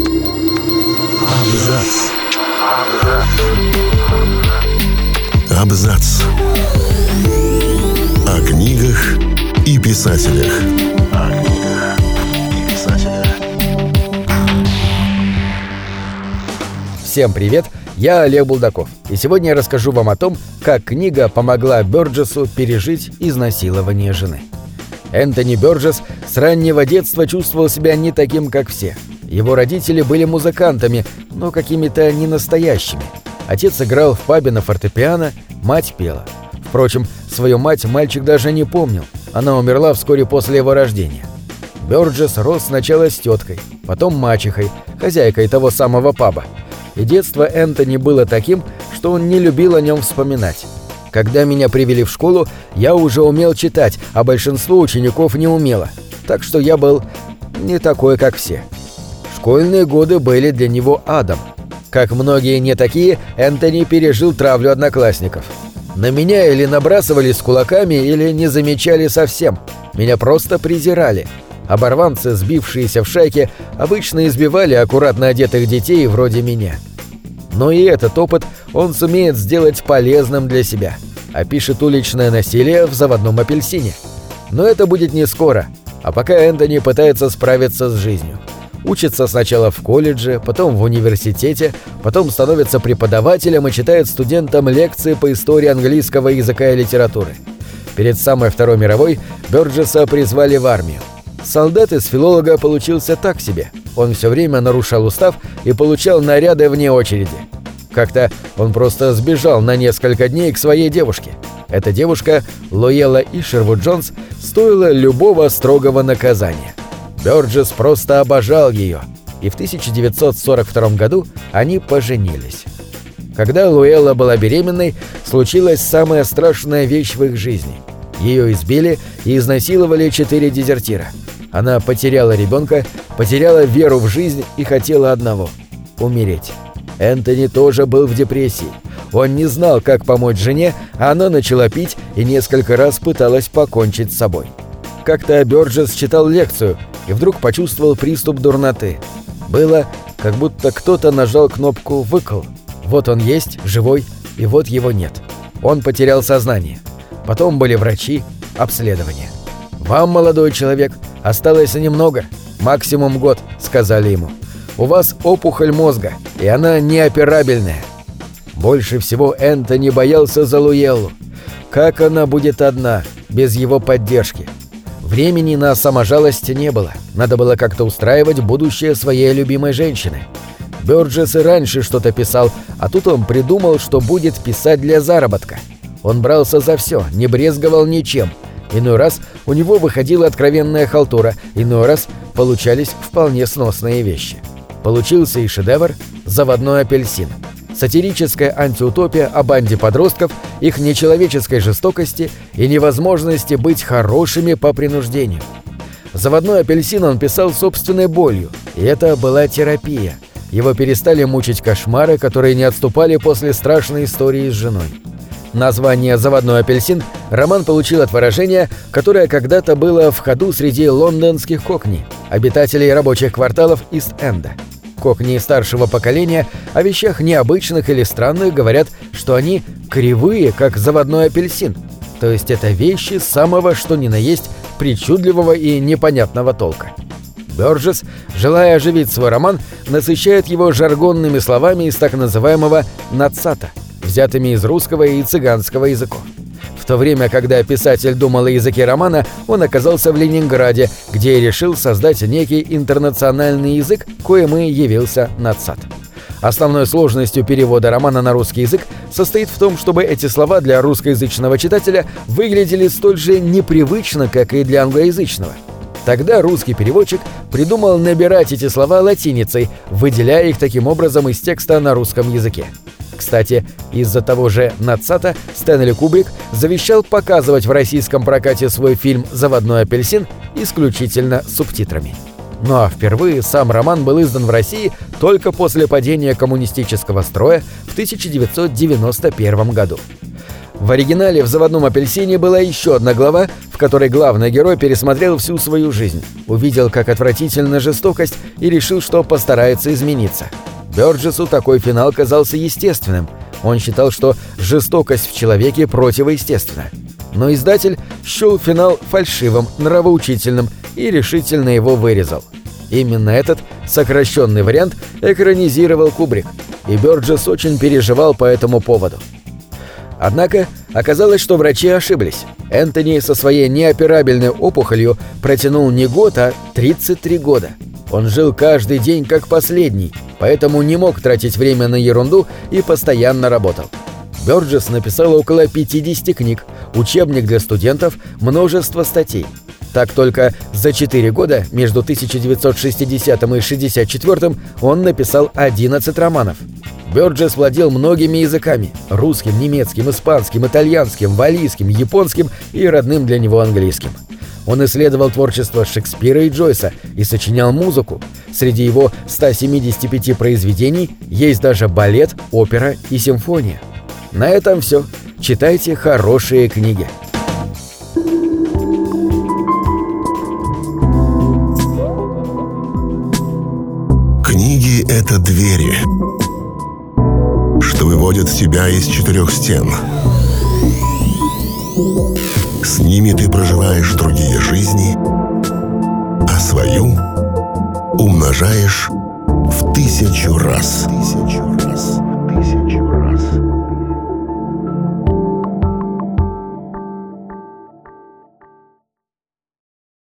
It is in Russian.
Абзац. Абзац. О книгах и писателях. О книгах и писателях. Всем привет, я Олег Булдаков, и сегодня я расскажу вам о том, как книга помогла Бёрджесу пережить изнасилование жены. Энтони Бёрджес с раннего детства чувствовал себя не таким, как все. Его родители были музыкантами, но какими-то ненастоящими. Отец играл в пабе на фортепиано, мать пела. Впрочем, свою мать мальчик даже не помнил. Она умерла вскоре после его рождения. Бёрджес рос сначала с теткой, потом мачехой, хозяйкой того самого паба. И детство Энтони было таким, что он не любил о нем вспоминать. Когда меня привели в школу, я уже умел читать, а большинство учеников не умело. Так что я был не такой, как все. Школьные годы были для него адом. Как многие не такие, Энтони пережил травлю одноклассников. На меня или набрасывались с кулаками, или не замечали совсем. Меня просто презирали. Оборванцы, сбившиеся в шайке, обычно избивали аккуратно одетых детей вроде меня. Но и этот опыт он сумеет сделать полезным для себя. Опишет уличное насилие в заводном апельсине. Но это будет не скоро, а пока Энтони пытается справиться с жизнью. Учится сначала в колледже, потом в университете, потом становится преподавателем и читает студентам лекции по истории английского языка и литературы. Перед самой Второй мировой Бёрджеса призвали в армию. Солдат из филолога получился так себе. Он все время нарушал устав и получал наряды вне очереди. Как-то он просто сбежал на несколько дней к своей девушке. Эта девушка, Лоела Ишервуд Джонс, стоила любого строгого наказания. Бёрджес просто обожал ее, и в 1942 году они поженились. Когда Луэлла была беременной, случилась самая страшная вещь в их жизни. Ее избили и изнасиловали четыре дезертира. Она потеряла ребенка, потеряла веру в жизнь и хотела одного — умереть. Энтони тоже был в депрессии. Он не знал, как помочь жене, а она начала пить и несколько раз пыталась покончить с собой. Как-то Бёрджес читал лекцию и вдруг почувствовал приступ дурноты. Было, как будто кто-то нажал кнопку «выкол». Вот он есть, живой, и вот его нет. Он потерял сознание. Потом были врачи, обследования. «Вам, молодой человек, осталось немного, максимум год», — сказали ему. «У вас опухоль мозга, и она неоперабельная». Больше всего Энтони боялся за Луеллу. Как она будет одна, без его поддержки? Времени на саможалость не было. Надо было как-то устраивать будущее своей любимой женщины. Бёрджес и раньше что-то писал, а тут он придумал, что будет писать для заработка. Он брался за все, не брезговал ничем. Иной раз у него выходила откровенная халтура, иной раз получались вполне сносные вещи. Получился и шедевр «Заводной апельсин». Сатирическая антиутопия о банде подростков, их нечеловеческой жестокости и невозможности быть хорошими по принуждению. «Заводной апельсин» он писал собственной болью, и это была терапия. Его перестали мучить кошмары, которые не отступали после страшной истории с женой. Название «Заводной апельсин» роман получил от выражения, которое когда-то было в ходу среди лондонских кокни, обитателей рабочих кварталов Ист-Энда. Кокни старшего поколения о вещах необычных или странных говорят, что они кривые, как заводной апельсин. То есть это вещи самого что ни на есть причудливого и непонятного толка. Бёрджес, желая оживить свой роман, насыщает его жаргонными словами из так называемого «нацата», взятыми из русского и цыганского языков. То время, когда писатель думал о языке романа, он оказался в Ленинграде, где и решил создать некий интернациональный язык, коим и явился «нацат». Основной сложностью перевода романа на русский язык состоит в том, чтобы эти слова для русскоязычного читателя выглядели столь же непривычно, как и для англоязычного. Тогда русский переводчик придумал набирать эти слова латиницей, выделяя их таким образом из текста на русском языке. Кстати, из-за того же Нацата Стэнли Кубрик завещал показывать в российском прокате свой фильм «Заводной апельсин» исключительно субтитрами. Ну а впервые сам роман был издан в России только после падения коммунистического строя в 1991 году. В оригинале в «Заводном апельсине» была еще одна глава, в которой главный герой пересмотрел всю свою жизнь, увидел, как отвратительна жестокость и решил, что постарается измениться. Бёрджесу такой финал казался естественным. Он считал, что жестокость в человеке противоестественна. Но издатель счел финал фальшивым, нравоучительным и решительно его вырезал. Именно этот сокращенный вариант экранизировал Кубрик, и Бёрджес очень переживал по этому поводу. Однако оказалось, что врачи ошиблись. Энтони со своей неоперабельной опухолью протянул не год, а 33 года. Он жил каждый день как последний, поэтому не мог тратить время на ерунду и постоянно работал. Бёрджес написал около 50 книг, учебник для студентов, множество статей. Так только за 4 года, между 1960 и 64 он написал 11 романов. Бёрджес владел многими языками – русским, немецким, испанским, итальянским, валийским, японским и родным для него английским. Он исследовал творчество Шекспира и Джойса и сочинял музыку. Среди его 175 произведений есть даже балет, опера и симфония. На этом все. Читайте хорошие книги. Книги — это двери, что выводят тебя из четырех стен. С ними ты проживаешь другие жизни, а свою умножаешь в тысячу раз. Тысячу раз.